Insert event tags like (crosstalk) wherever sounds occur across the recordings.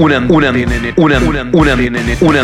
una, una, una, una, una, una,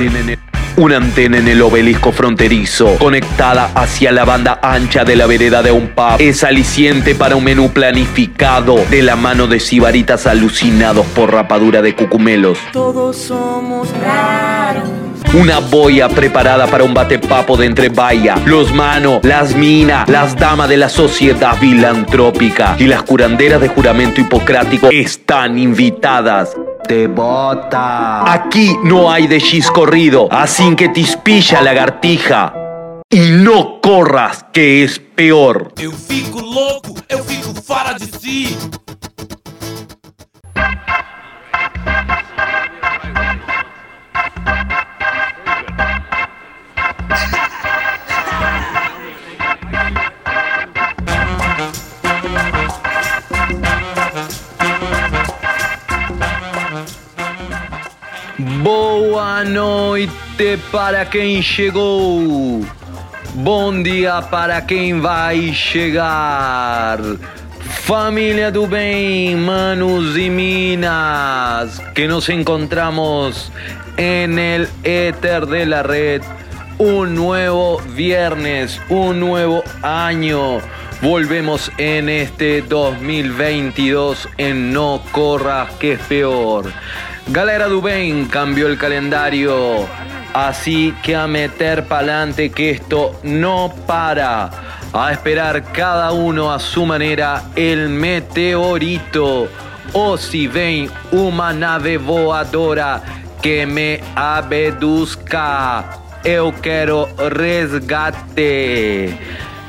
una antena en el obelisco fronterizo, conectada hacia la banda ancha de la vereda de un pub. Es aliciente para un menú planificado de la mano de sibaritas alucinados por rapadura de cucumelos. Todos somos raros. Una boya preparada para un batepapo de entre vaya, los manos, las minas, las damas de la sociedad filantrópica y las curanderas de juramento hipocrático están invitadas. Te bota. Aquí no hay de corrido, así que te ispilla lagartija. Y no corras, que es peor. Eu fico louco, eu fico fora de si. Boa noite para quem chegou. Bom dia para quem vai chegar. Família do bem, manos y minas, que nos encontramos en el éter de la red. Un nuevo viernes, un nuevo año. Volvemos en este 2022 en No Corras que es peor. Galera Dubén cambió el calendario, así que a meter pa'lante que esto no para. A esperar cada uno a su manera el meteorito. O si ven una nave voadora que me abeduzca, eu quero resgate.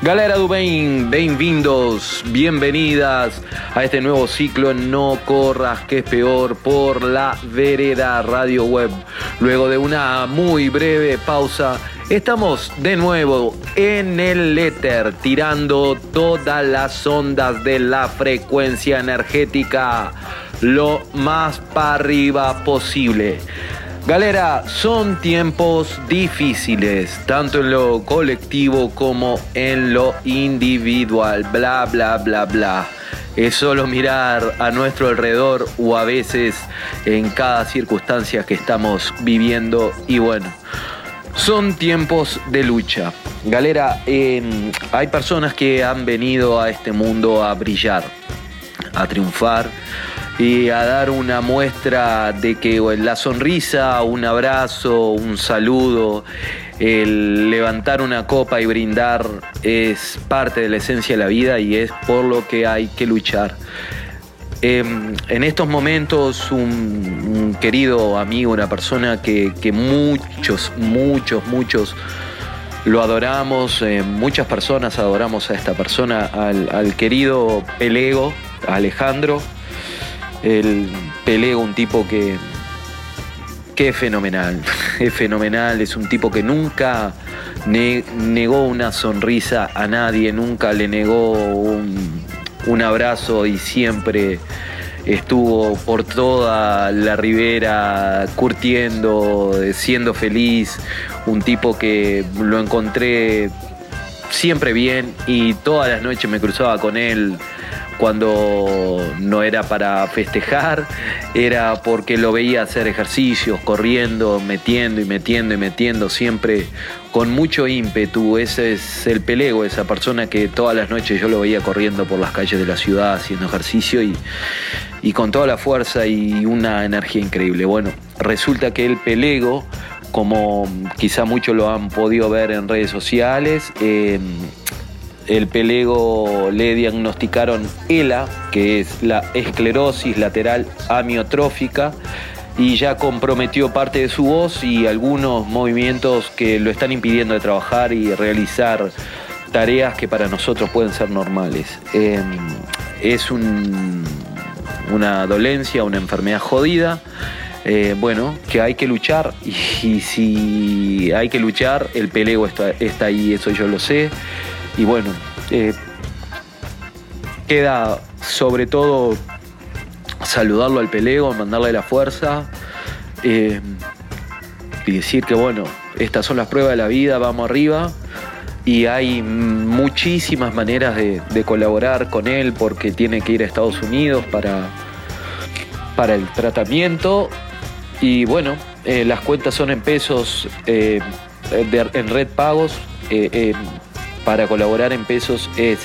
Galera do bem, bem-vindos, bienvenidas a este nuevo ciclo No Corras, que es peor, por la Vereda Radio Web. Luego de una muy breve pausa, estamos de nuevo en el éter, tirando todas las ondas de la frecuencia energética lo más para arriba posible. Galera, son tiempos difíciles, tanto en lo colectivo como en lo individual, bla, bla, bla, bla. Es solo mirar a nuestro alrededor o a veces en cada circunstancia que estamos viviendo y bueno, son tiempos de lucha. Galera, eh, hay personas que han venido a este mundo a brillar, a triunfar y a dar una muestra de que la sonrisa, un abrazo, un saludo, el levantar una copa y brindar es parte de la esencia de la vida y es por lo que hay que luchar. Em, en estos momentos un, querido amigo, una persona que, muchos, muchos, muchos lo adoramos, eh, muchas personas adoramos a esta persona, al, al querido Pelego, Alejandro, el Pelego, un tipo que, que es fenomenal, (laughs) es fenomenal, es un tipo que nunca negó una sonrisa a nadie, nunca le negó un, un abrazo y siempre estuvo por toda la ribera curtiendo, siendo feliz, un tipo que lo encontré siempre bien y todas las noches me cruzaba con él cuando no era para festejar, era porque lo veía hacer ejercicios, corriendo, metiendo y metiendo y metiendo, siempre con mucho ímpetu. Ese es el pelego, esa persona que todas las noches yo lo veía corriendo por las calles de la ciudad haciendo ejercicio y, con toda la fuerza y una energía increíble. Bueno, resulta que el pelego como quizá muchos lo han podido ver en redes sociales, eh, el pelego le diagnosticaron ELA, que es la esclerosis lateral amiotrófica, y ya comprometió parte de su voz y algunos movimientos que lo están impidiendo de trabajar y realizar tareas que para nosotros pueden ser normales. Em, es una dolencia, una enfermedad jodida. Eh, bueno, que hay que luchar y, si hay que luchar, el pelego está, está ahí, eso yo lo sé. Y bueno, eh, queda sobre todo saludarlo al pelego, mandarle la fuerza eh, y decir que bueno, estas son las pruebas de la vida, vamos arriba. Y hay muchísimas maneras de, colaborar con él porque tiene que ir a Estados Unidos para, para el tratamiento y bueno, eh, las cuentas son en pesos en red pagos. Para colaborar en pesos es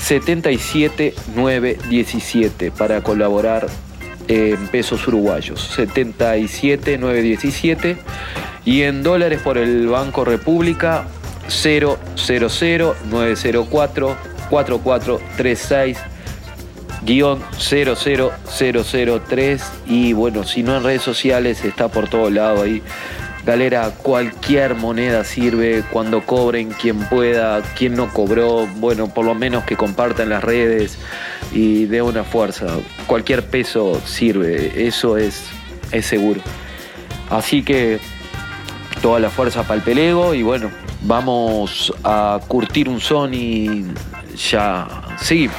77917 para colaborar en pesos uruguayos. 77917 y en dólares por el Banco República 000 904 4436 guion 00003 y bueno, si no en redes sociales está por todo lado ahí. Galera, cualquier moneda sirve cuando cobren, quien pueda, quien no cobró, bueno, por lo menos que compartan las redes y dé una fuerza. Cualquier peso sirve, eso es, es seguro. Así que toda la fuerza para el pelego y bueno, vamos a curtir un son y ya seguimos.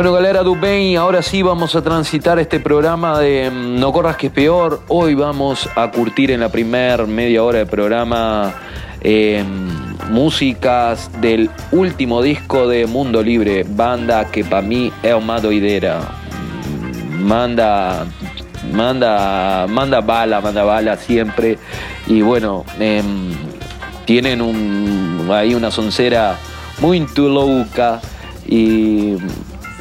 Bueno, galera bem, ahora sí vamos a transitar este programa de mm, No Corras que es peor. Hoy vamos a curtir en la primer media hora de programa eh, músicas del último disco de Mundo Libre, banda que para mí es una doidera. Manda, manda, manda bala, manda bala siempre. Y bueno, em, tienen ahí una soncera muy louca y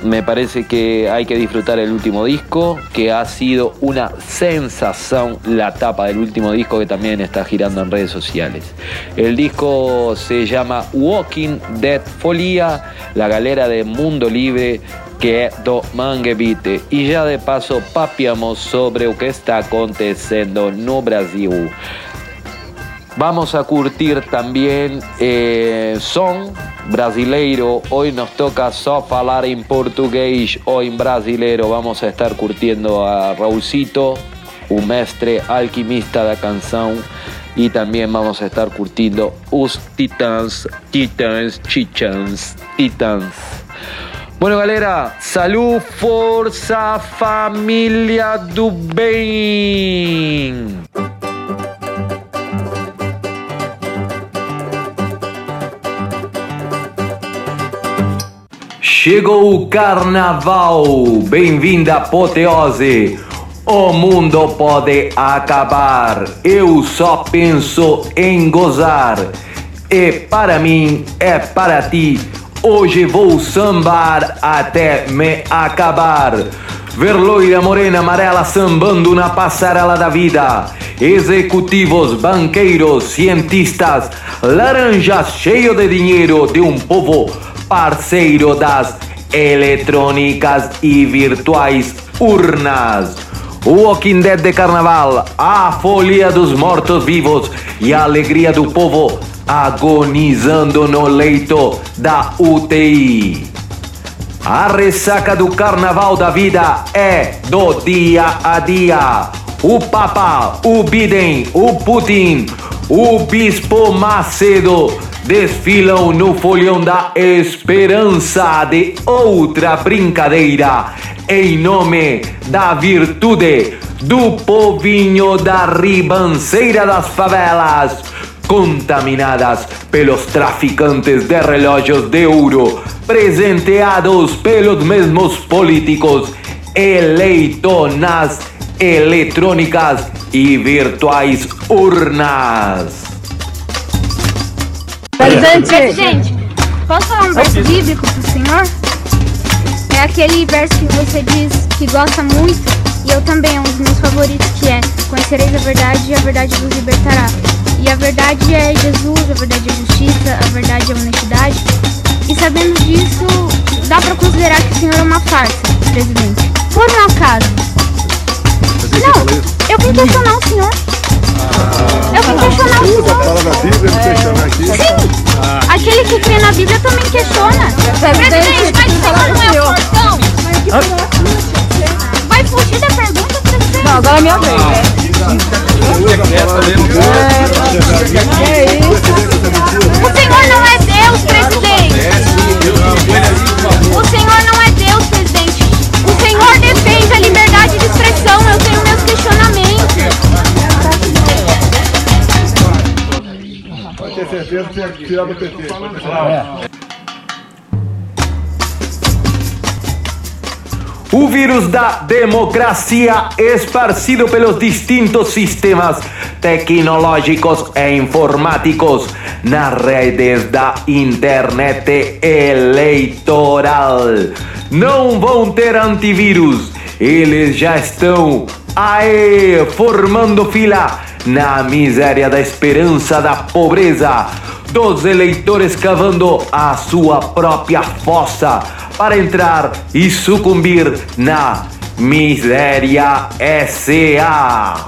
me parece que hay que disfrutar el último disco, que ha sido una sensación la tapa del último disco que también está girando en redes sociales. El disco se llama Walking Dead Folia, la galera de Mundo Libre que do Mangue Beat. E já de passo papiamos sobre o que está acontecendo no Brasil. Vamos a curtir también eh, son brasileiro. Hoy nos toca só falar en portugués o en brasileiro. Vamos a estar curtiendo a Raulcito, un mestre alquimista da canção. Y también vamos a estar curtindo os Titans, Titans, Chichans, Titans. Bueno, galera, salud, força, família do! Chegou o carnaval, bem-vinda apoteose. O mundo pode acabar, eu só penso em gozar. E para mim, é para ti, hoje vou sambar até me acabar. Ver loira, morena, amarela sambando na passarela da vida. Executivos, banqueiros, cientistas, laranjas cheio de dinheiro de um povo parceiro das eletrônicas e virtuais urnas. O Walking Dead de Carnaval, a folia dos mortos-vivos e a alegria do povo agonizando no leito da UTI. A ressaca do Carnaval da vida é do dia a dia. O Papa, o Biden, o Putin, o Bispo Macedo desfilam no folhão da esperança de outra brincadeira em nome da virtude do povinho da ribanceira das favelas, contaminadas pelos traficantes de relógios de ouro, presenteados pelos mesmos políticos eleitos nas eletrônicas e virtuais urnas. Presidente! Presidente, posso falar um verso bíblico pro senhor? É aquele verso que você diz que gosta muito, e eu também, é um dos meus favoritos, que é Conhecereis a verdade e a verdade vos libertará. E a verdade é Jesus, a verdade é justiça, a verdade é honestidade. E sabendo disso, dá pra considerar que o senhor é uma farsa, presidente. Por um acaso. Não, eu vim questionar o senhor. Eu vim questionar o. Fala na Bíblia, não aqui. Sim! Aquele que crê na Bíblia também questiona. Presidente, mas o senhor não é o portão? Vai fugir da pergunta, presidente? Não, agora é minha vez. O senhor não é Deus, presidente. O senhor não é Deus, presidente. O senhor defende a liberdade de expressão. Eu tenho certeza tinha PT. O vírus da democracia esparcido pelos distintos sistemas tecnológicos e informáticos nas redes da internet eleitoral. Não vão ter antivírus, eles já estão aí formando fila na miséria da esperança da pobreza dos eleitores cavando a sua própria fossa para entrar e sucumbir na miséria SA.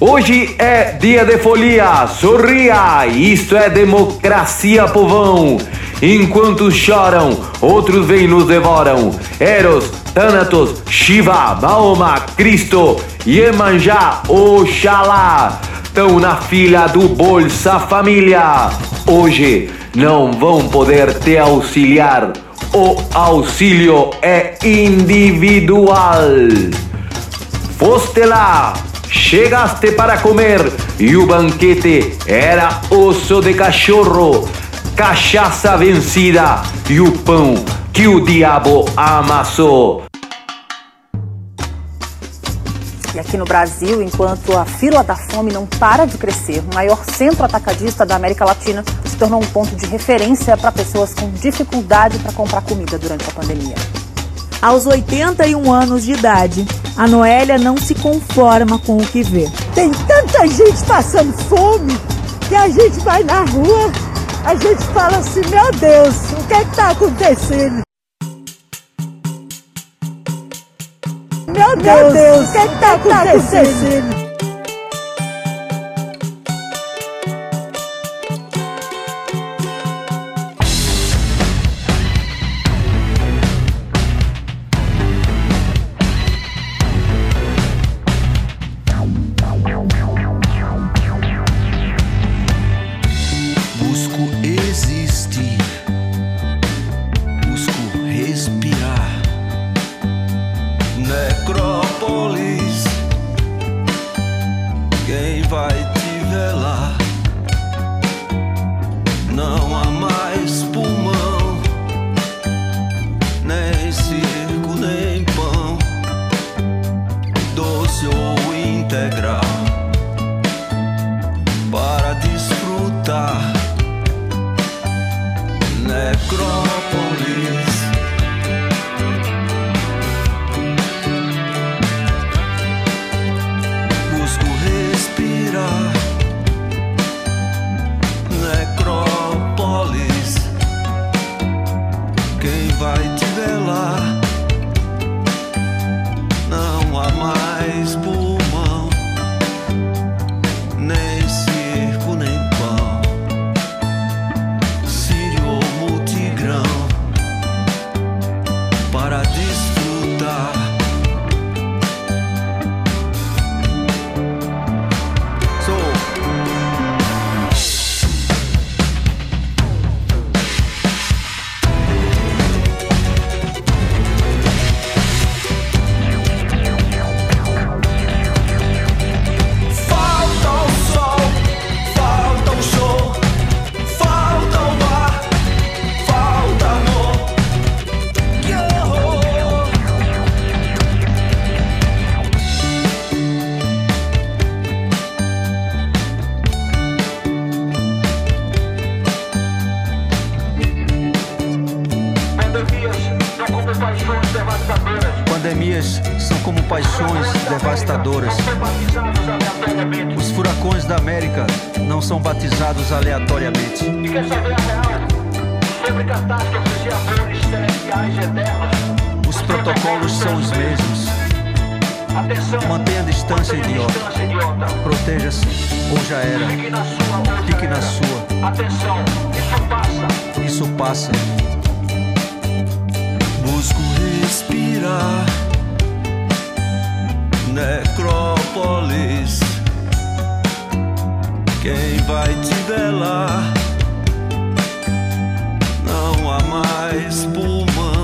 Hoje é dia de folia, sorria, isto é democracia, povão. Enquanto choram, outros vêm nos devoram. Eros, Thanatos, Shiva, Mahoma, Cristo, Iemanjá, Oxalá. Estão na fila do Bolsa Família. Hoje não vão poder te auxiliar. o auxílio é individual. Foste lá, chegaste para comer e o banquete era osso de cachorro, cachaça vencida e o pão que o diabo amassou. E aqui no Brasil, enquanto a fila da fome não para de crescer, o maior centro atacadista da América Latina se tornou um ponto de referência para pessoas com dificuldade para comprar comida durante a pandemia. Aos 81 anos de idade, a Noélia não se conforma com o que vê. Tem tanta gente passando fome que a gente vai na rua, a gente fala assim: meu Deus, o que é está acontecendo? Meu Deus, Meu Deus o que é está acontecendo? aleatoriamente. Os furacões da América não são batizados aleatoriamente. E quer saber a real? Sobre catástrofes e amores celestiais eternos. Os, os protocolos são os mesmos. Atenção, Mantenha a distância, mantenha idiota. idiota. Proteja-se, ou já era. Fique na sua. Ou Fique na sua. Atenção, isso passa. Isso passa. Busco respirar necrópolis quem vai te velar. Não há mais pulmão.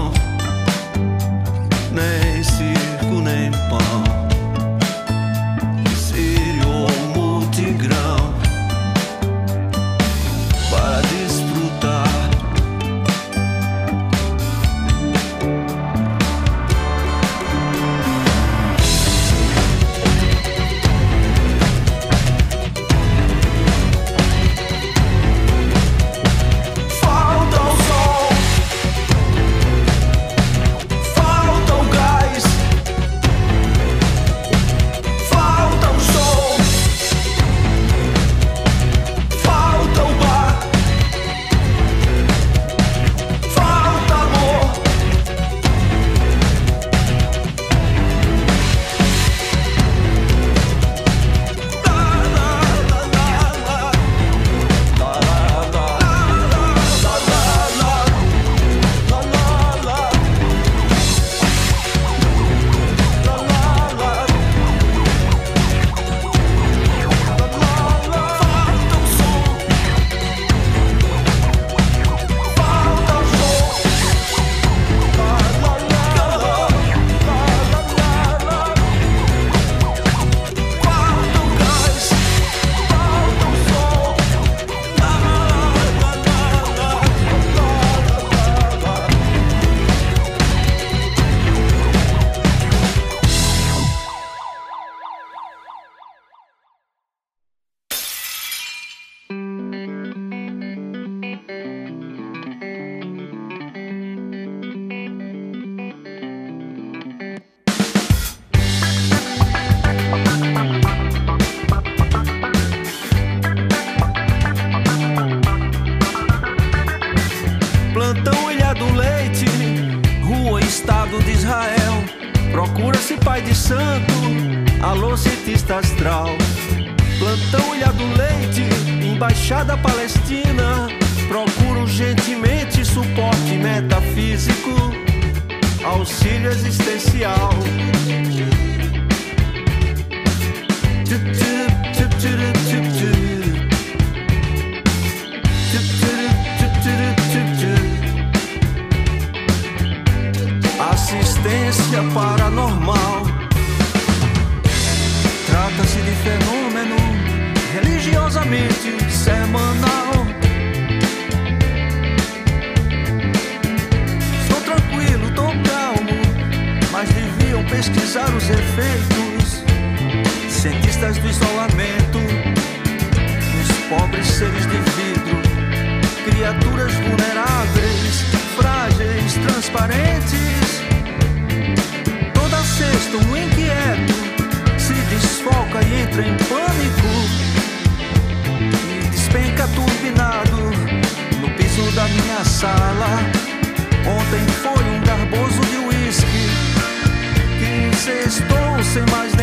Sem mais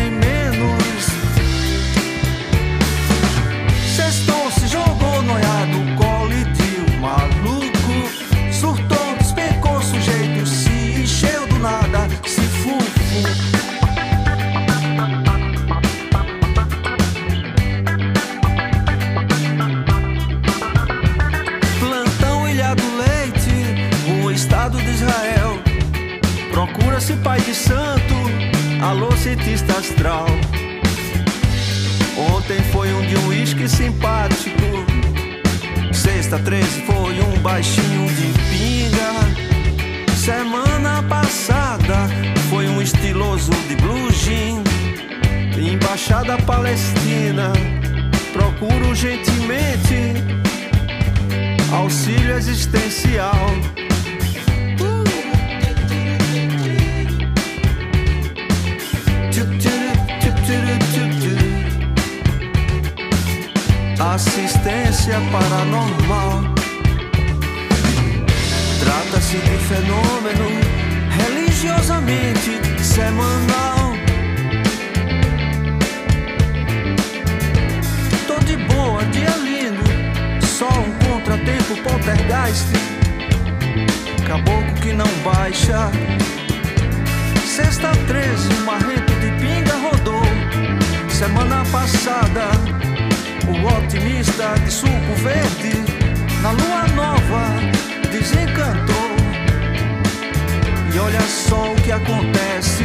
olha só o que acontece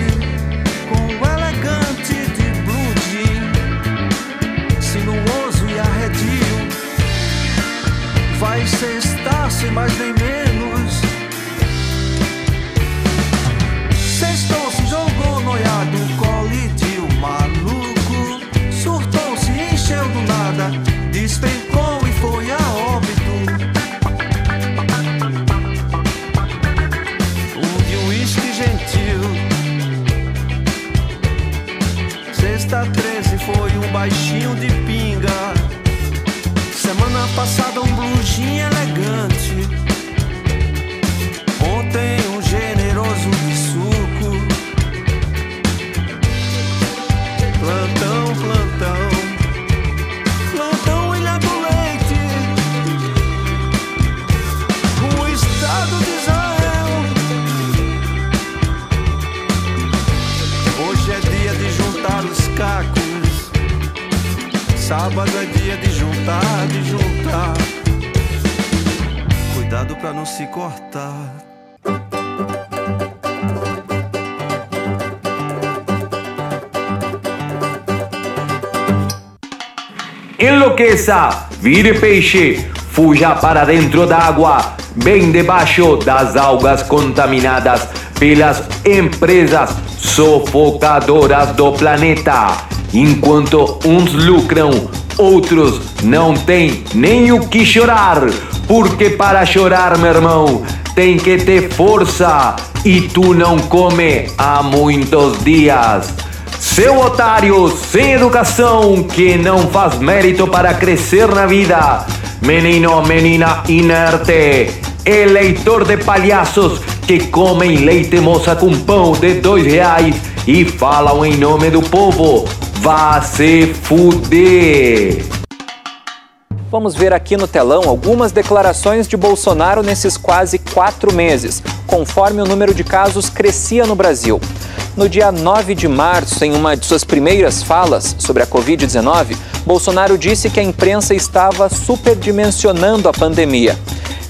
com o elegante de blue jean. Sinuoso e arredio vai cestar sem mais nem menos. Baixinho de pinga. Semana passada um blusinho elegante. Sábado é dia de juntar, de juntar. Cuidado pra não se cortar. Enlouqueça, vire peixe, fuja para dentro da água, bem debaixo das algas contaminadas pelas empresas sufocadoras do planeta. Enquanto uns lucram, outros não têm nem o que chorar. Porque para chorar, meu irmão, tem que ter força e tu não come há muitos dias. Seu otário sem educação que não faz mérito para crescer na vida. Menino, menina inerte, eleitor de palhaços que comem leite moça com pão de dois reais e falam em nome do povo. Vá se fuder! Vamos ver aqui no telão algumas declarações de Bolsonaro nesses quase quatro meses, conforme o número de casos crescia no Brasil. No dia 9 de março, em uma de suas primeiras falas sobre a Covid-19, Bolsonaro disse que a imprensa estava superdimensionando a pandemia.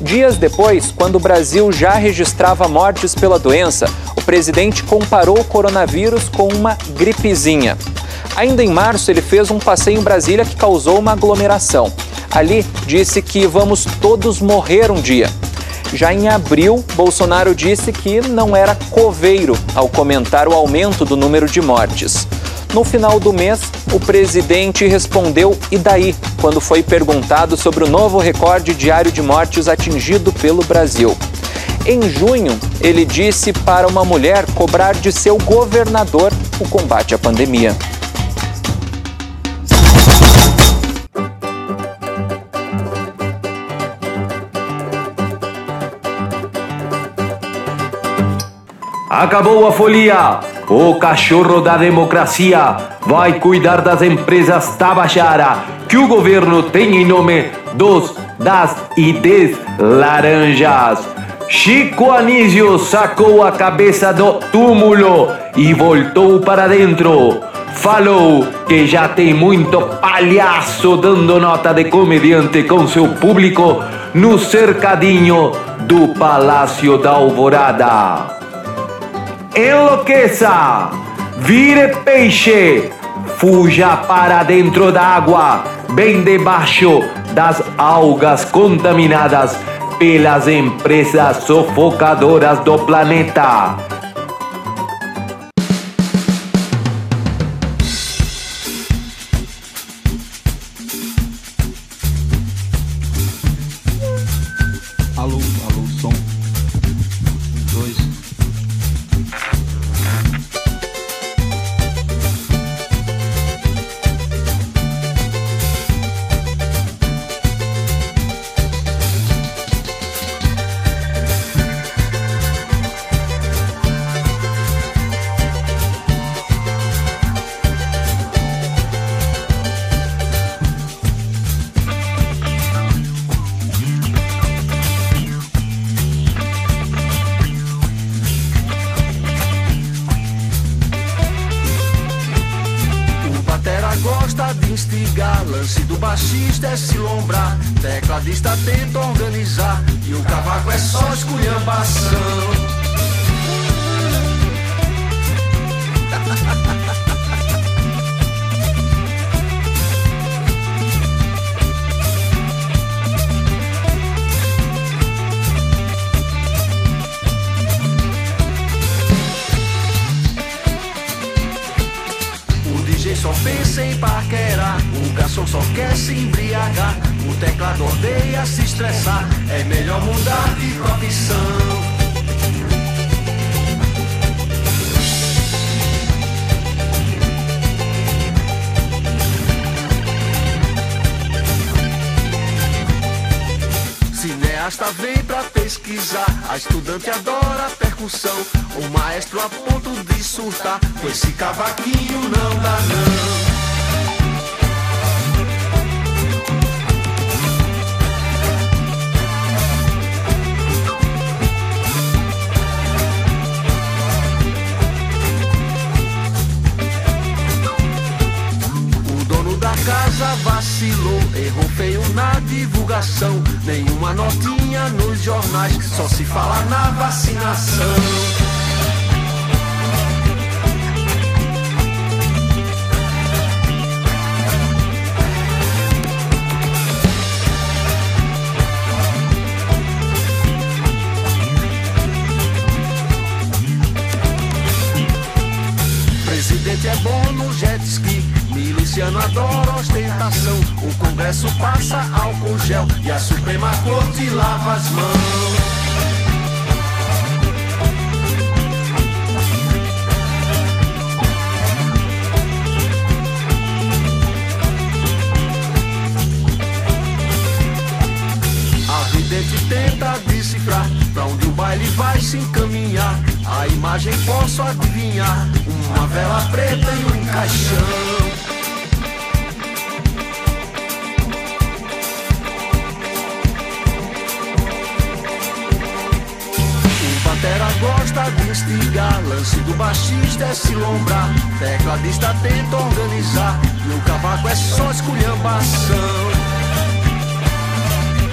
Dias depois, quando o Brasil já registrava mortes pela doença, o presidente comparou o coronavírus com uma gripezinha. Ainda em março, ele fez um passeio em Brasília que causou uma aglomeração. Ali, disse que vamos todos morrer um dia. Já em abril, Bolsonaro disse que não era coveiro ao comentar o aumento do número de mortes. No final do mês, o presidente respondeu e daí, quando foi perguntado sobre o novo recorde diário de mortes atingido pelo Brasil. Em junho, ele disse para uma mulher cobrar de seu governador o combate à pandemia. Acabou a folia! O cachorro da democracia vai cuidar das empresas Tabajara que o governo tem em nome dos, das e des laranjas. Chico Anísio sacou a cabeça do túmulo e voltou para dentro. Falou que já tem muito palhaço dando nota de comediante com seu público no cercadinho do Palácio da Alvorada enlouqueça, vire peixe, fuja para dentro da água, bem debaixo das algas contaminadas pelas empresas sufocadoras do planeta. cineasta vem pra pesquisar, a estudante adora a percussão, o maestro a ponto de surtar, com esse cavaquinho não dá não. casa vacilou, errou feio na divulgação. Nenhuma notinha nos jornais, só se fala na vacinação. Luciano adora ostentação. O Congresso passa álcool gel e a Suprema Corte lava as mãos. vidente é tenta decifrar pra onde o baile vai se encaminhar. A imagem posso adivinhar: uma vela preta e um caixão. De instigar Lance do baixista desce lombrar. Tecladista tenta organizar E o cavaco é só esculhambação.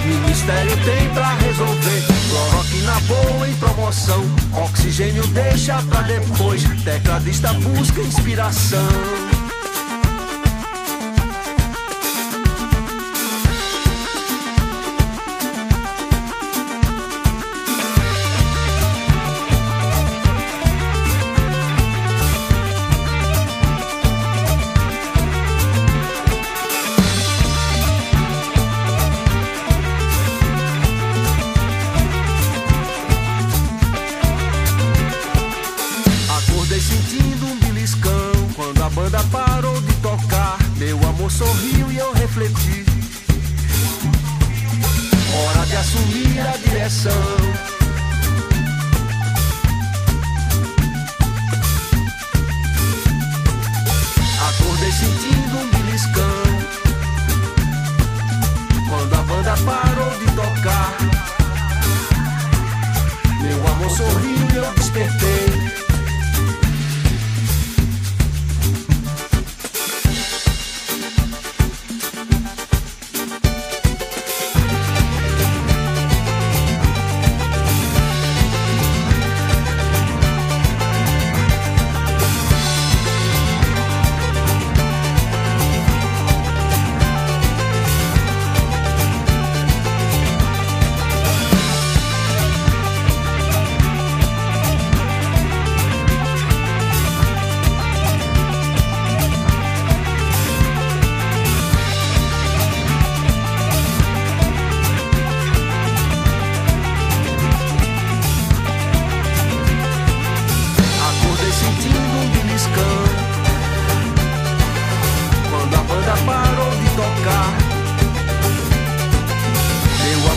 Ministério tem pra resolver Cloroque na boa em promoção. Oxigênio deixa pra depois Tecladista busca inspiração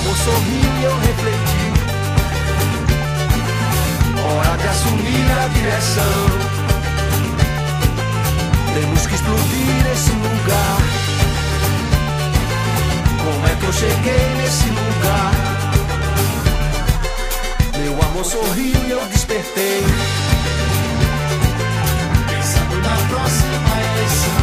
amor sorri eu refleti. Hora de assumir a direção. Temos que explodir esse lugar. Como é que eu cheguei nesse lugar? Meu amor sorriu e eu despertei. Pensando na próxima eleição.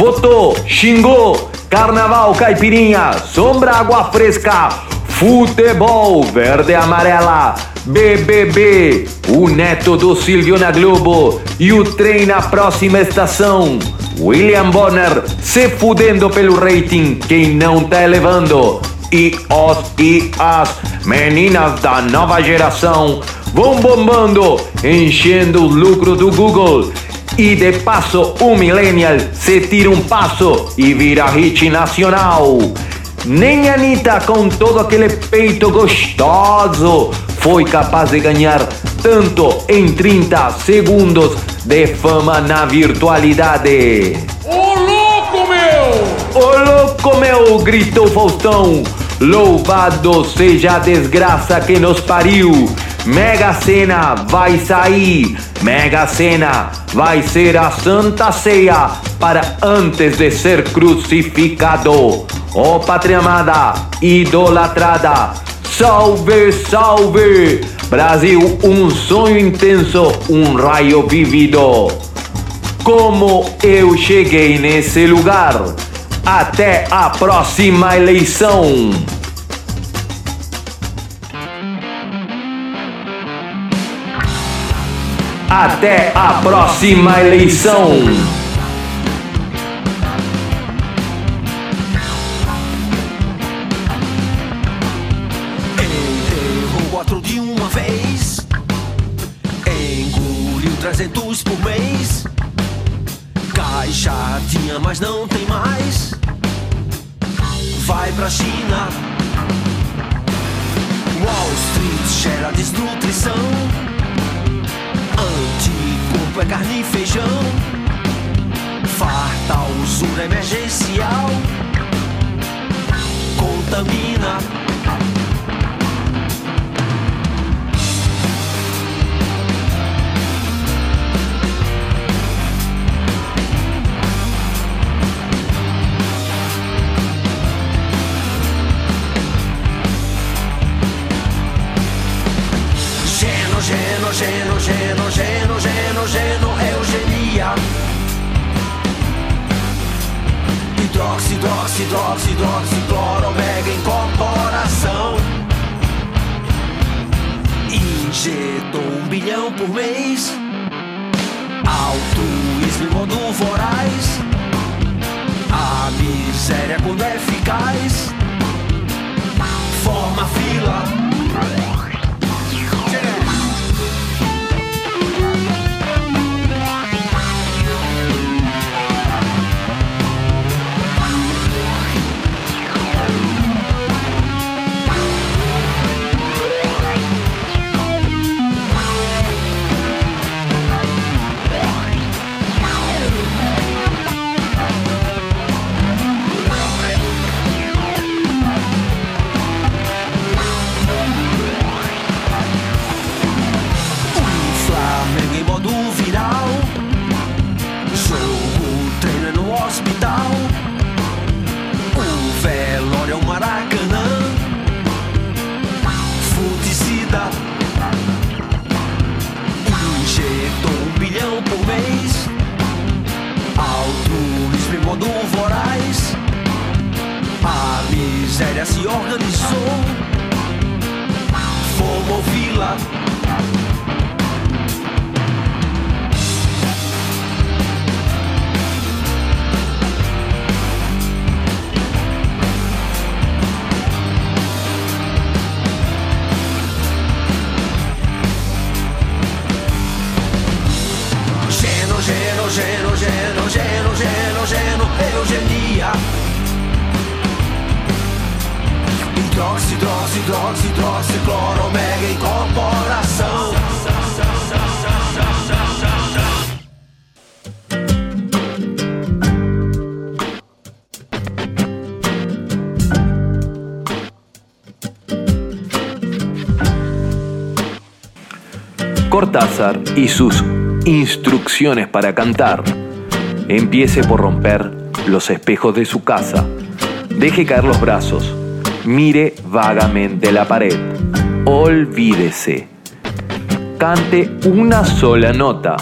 Votou, xingou, carnaval, caipirinha, sombra, água fresca, futebol, verde e amarela, BBB, o neto do Silvio na Globo e o trem na próxima estação. William Bonner se fudendo pelo rating, quem não tá elevando. E os e as meninas da nova geração vão bombando, enchendo o lucro do Google e de passo, um millennial se tira um passo e vira hit nacional. Nem Anitta, com todo aquele peito gostoso, foi capaz de ganhar tanto em 30 segundos de fama na virtualidade. Ô louco meu! Ô louco meu! gritou Faustão. Louvado seja a desgraça que nos pariu. Mega Sena vai sair. Mega Sena vai ser a santa ceia para antes de ser crucificado. Ó oh, pátria amada, idolatrada, salve, salve! Brasil, um sonho intenso, um raio vivido. Como eu cheguei nesse lugar? Até a próxima eleição! Até a próxima eleição. Y sus instrucciones para cantar. Empiece por romper los espejos de su casa. Deje caer los brazos. Mire vagamente la pared. Olvídese. Cante una sola nota.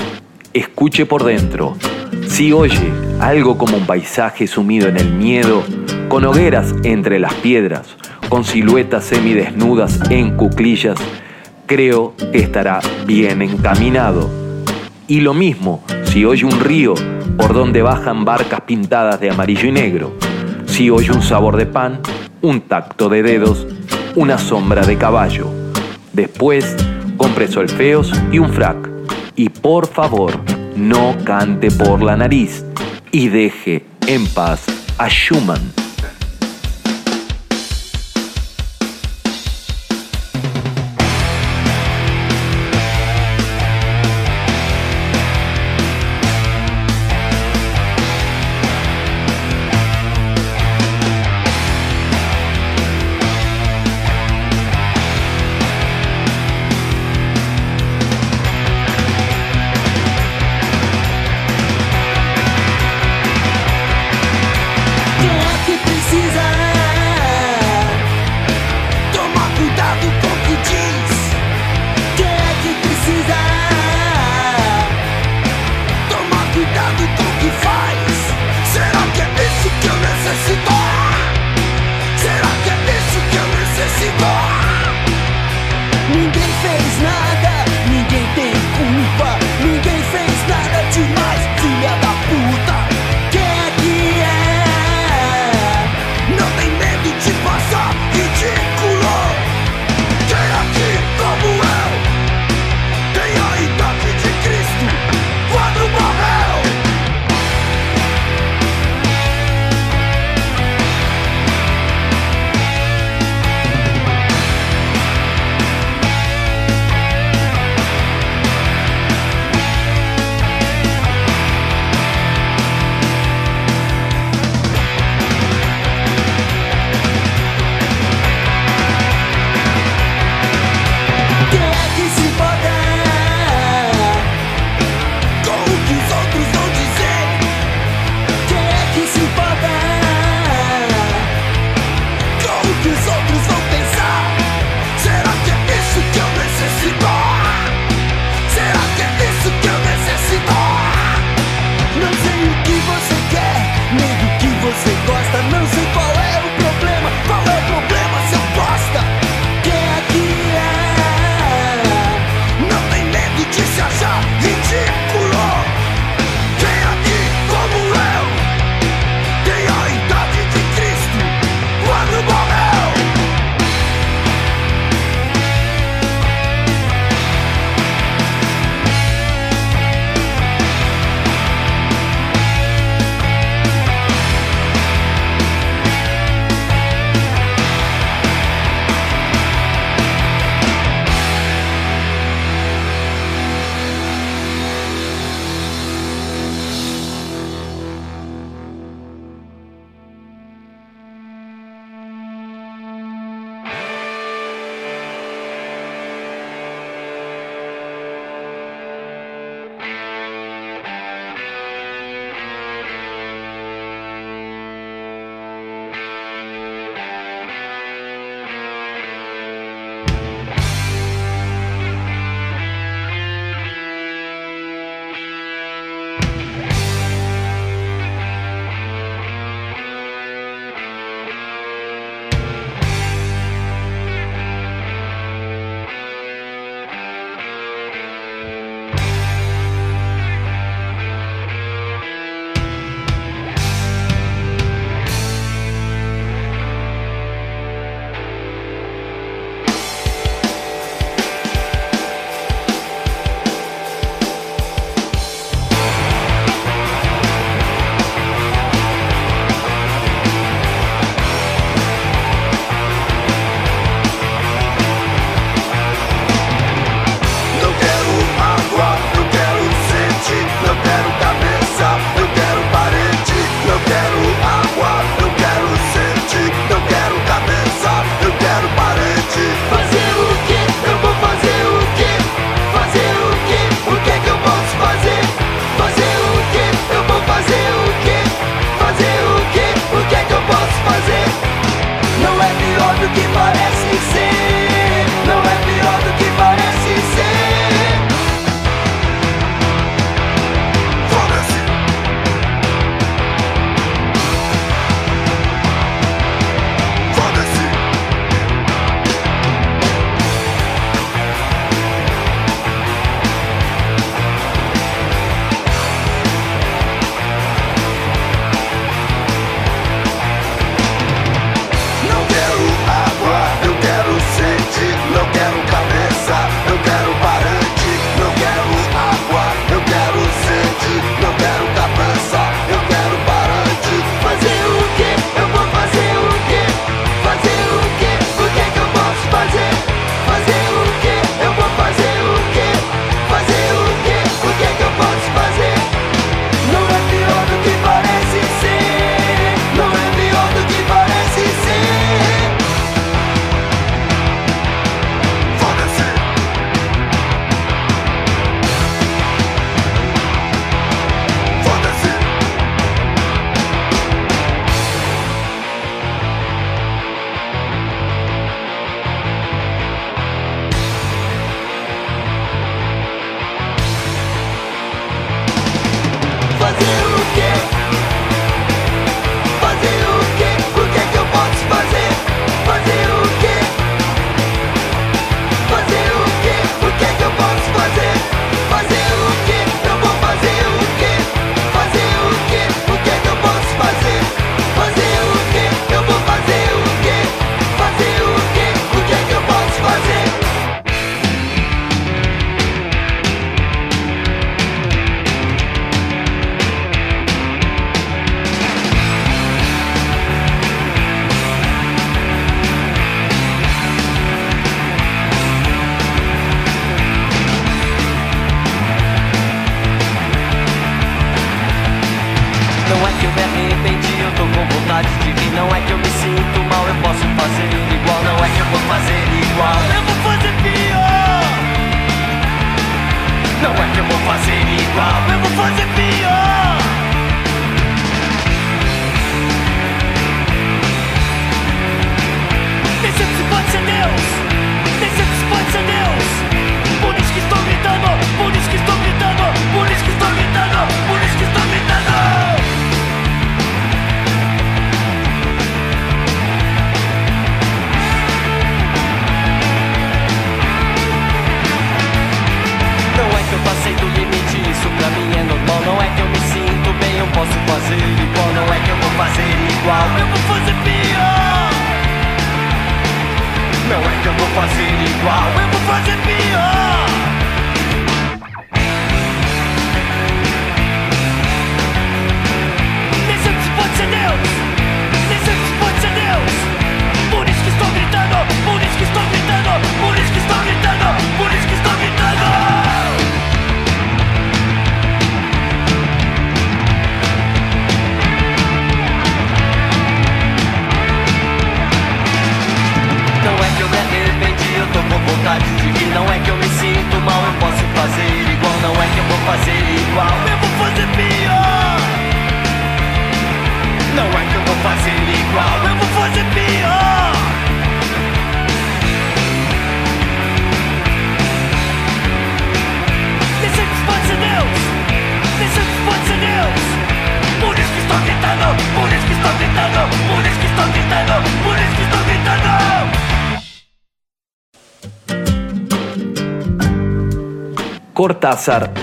Escuche por dentro. Si oye algo como un paisaje sumido en el miedo, con hogueras entre las piedras, con siluetas semidesnudas en cuclillas, creo que estará bien encaminado. Y lo mismo si oye un río por donde bajan barcas pintadas de amarillo y negro, si oye un sabor de pan, un tacto de dedos, una sombra de caballo. Después, compre solfeos y un frac. Y por favor, no cante por la nariz y deje en paz a Schumann.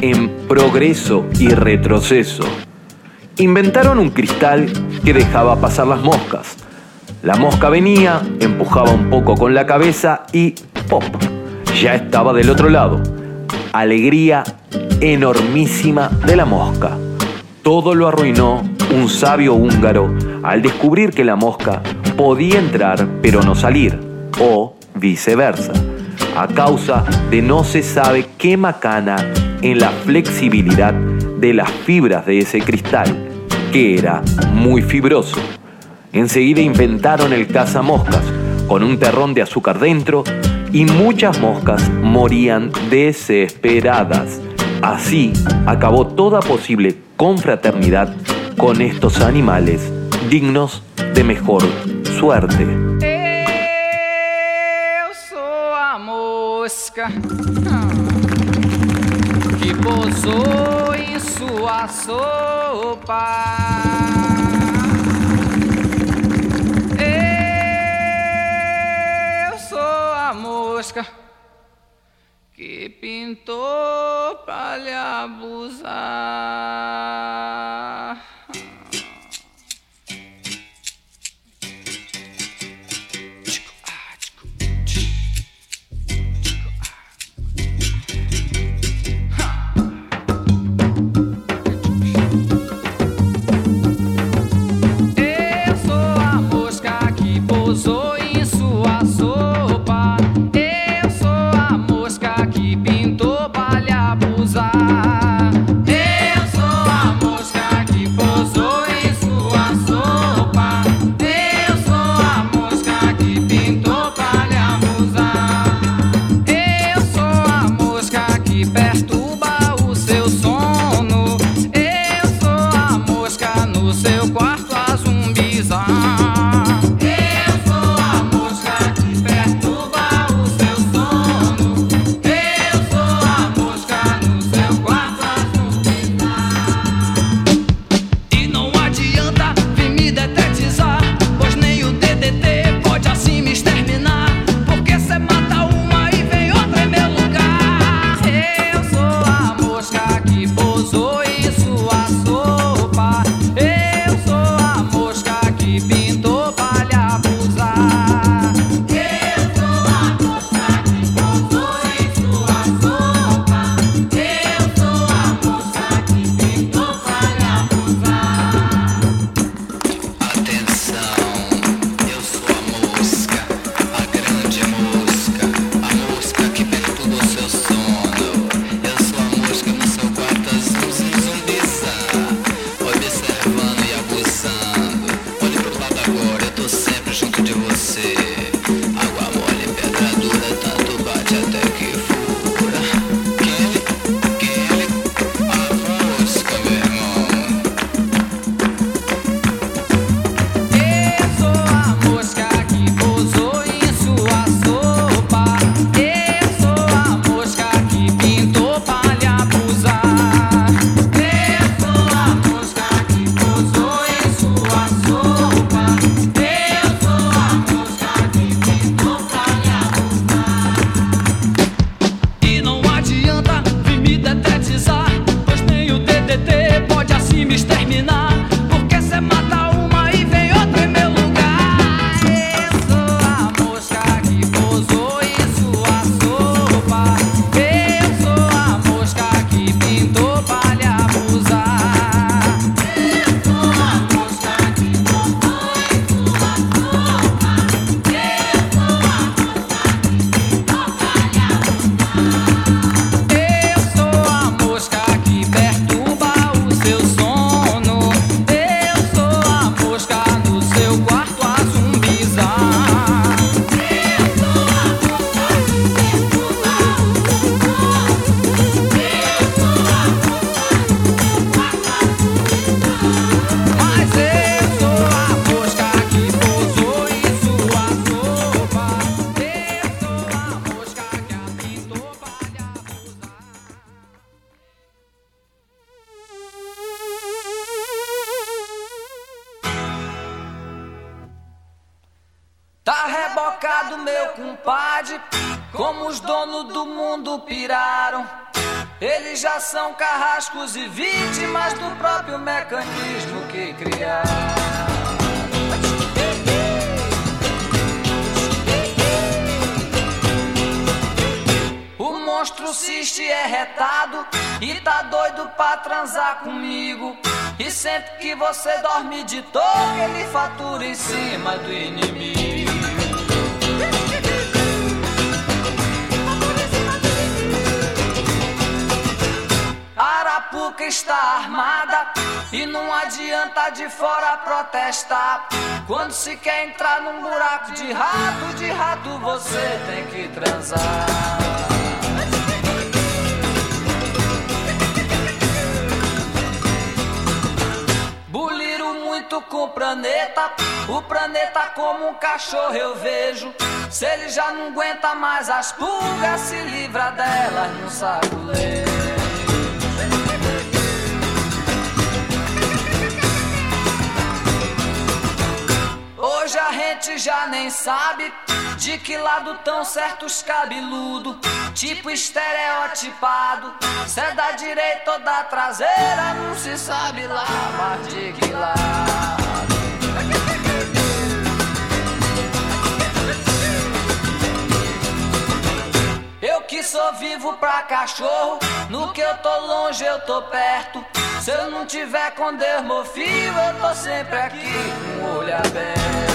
En Progreso y Retroceso. Inventaron un cristal que dejaba pasar las moscas. La mosca venía, empujaba un poco con la cabeza y ¡pop! Ya estaba del otro lado. Alegría enormísima de la mosca. Todo lo arruinó un sabio húngaro al descubrir que la mosca podía entrar pero no salir, o viceversa, a causa de no se sabe qué macana en la flexibilidad de las fibras de ese cristal, que era muy fibroso. Enseguida inventaron el cazamoscas, con un terrón de azúcar dentro, y muchas moscas morían desesperadas. Así acabó toda posible confraternidad con estos animales dignos de mejor suerte. Mosca que pousou em sua sopa. Eu sou a mosca que pintou pra lhe abusar. Carrascos e vítimas do próprio mecanismo que criaram. O monstro ciste é retado e tá doido pra transar comigo. E sempre que você dorme de toque, ele fatura em cima do inimigo. Arapuca está armada e não adianta de fora protestar. Quando se quer entrar num buraco de rato, de rato você tem que transar. Com o planeta, o planeta como um cachorro eu vejo. Se ele já não aguenta mais as pulgas, se livra delas no saculejo. Gente já nem sabe de que lado tão certos cabeludo, tipo estereotipado. Se é da direita ou da traseira, não se sabe lá, mas de que lado. Eu que sou vivo pra cachorro, no que eu tô longe eu tô perto. Se eu não tiver com Deus, eu tô sempre aqui com o olho aberto.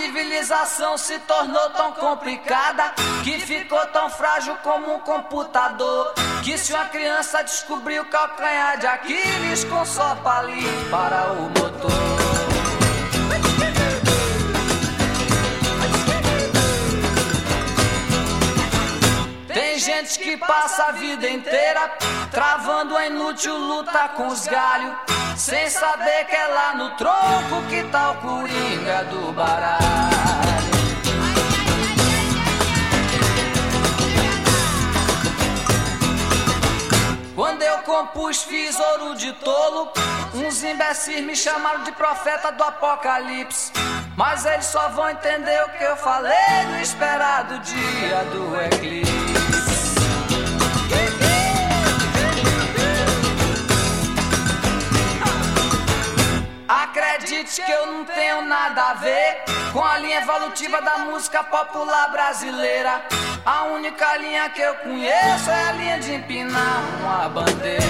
Civilização se tornou tão complicada que ficou tão frágil como um computador. Que se uma criança descobriu o calcanhar de Aquiles com só palito para o motor. Gente que passa a vida inteira travando a inútil luta com os galhos, sem saber que é lá no tronco que tá o coringa do baralho. Quando eu compus, fiz ouro de tolo. Uns imbecis me chamaram de profeta do apocalipse. Mas eles só vão entender o que eu falei no esperado dia do eclipse. Acredite que eu não tenho nada a ver com a linha evolutiva da música popular brasileira. A única linha que eu conheço é a linha de empinar uma bandeira.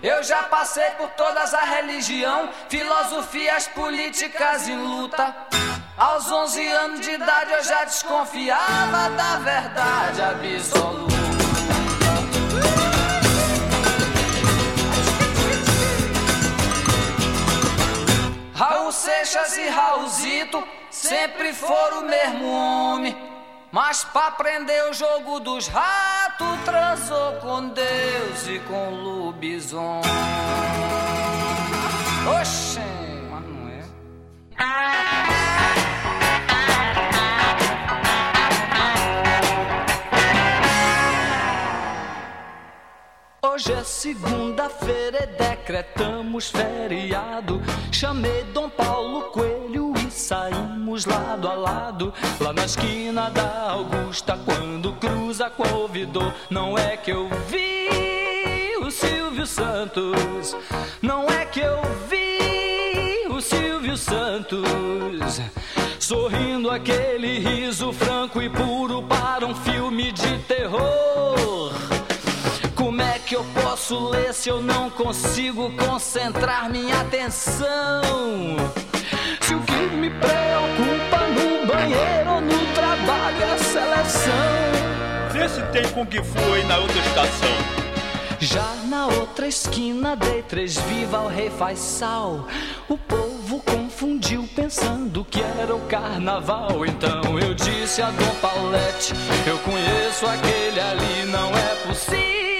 Eu já passei por todas a religião, filosofias políticas em luta. Aos 11 anos de idade eu já desconfiava da verdade absoluta. Raul Seixas e Raulzito sempre foram o mesmo homem. Mas pra aprender o jogo dos ratos, transou com Deus e com lobisomem. Oxê, mas não é. Hoje é segunda-feira e decretamos feriado. Chamei Dom Paulo Coelho e saímos lado a lado. Lá na esquina da Augusta, quando cruza ouvidor. Não é que eu vi o Silvio Santos. Não é que eu vi o Silvio Santos. Sorrindo aquele riso franco e puro para um filme de terror. Que eu posso ler se eu não consigo concentrar minha atenção? Se o que me preocupa no banheiro ou no trabalho é a seleção. Vê se tem Kung Fu aí na outra estação. Já na outra esquina dei três viva ao rei faz sal. O povo confundiu pensando que era o carnaval. Então eu disse a Dom Paulette: Eu conheço aquele ali, não é possível,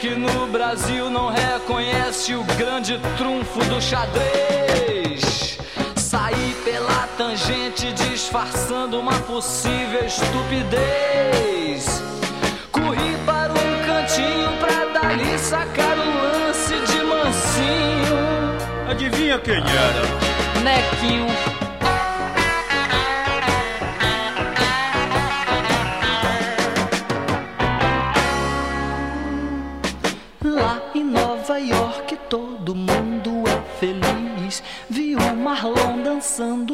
que no Brasil não reconhece? conhece o grande trunfo do xadrez. Saí pela tangente disfarçando uma possível estupidez. Corri para um cantinho pra dali sacar o lance de mansinho. Adivinha quem era? Nequinho.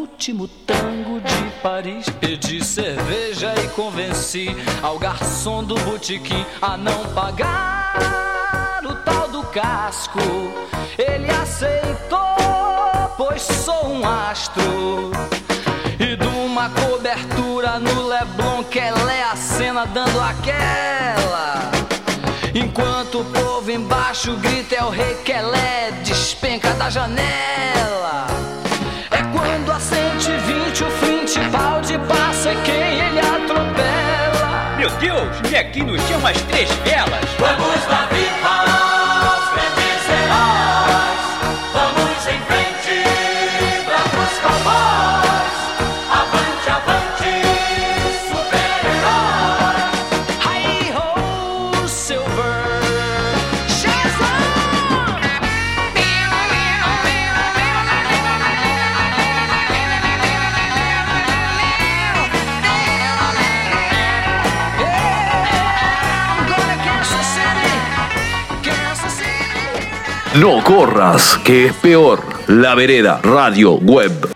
Último tango de Paris. Pedi cerveja e convenci ao garçom do botequim a não pagar o tal do casco. Ele aceitou, pois sou um astro. E de uma cobertura no Leblon, que é a cena dando aquela. Enquanto o povo embaixo grita é o rei que ela é, despenca da janela. É quando a 120 o Fittipaldi passa e quem ele atropela. Meu Deus, Nequinho tinha umas três velas. Vamos na vida No corras, que es peor. La vereda, radio, web.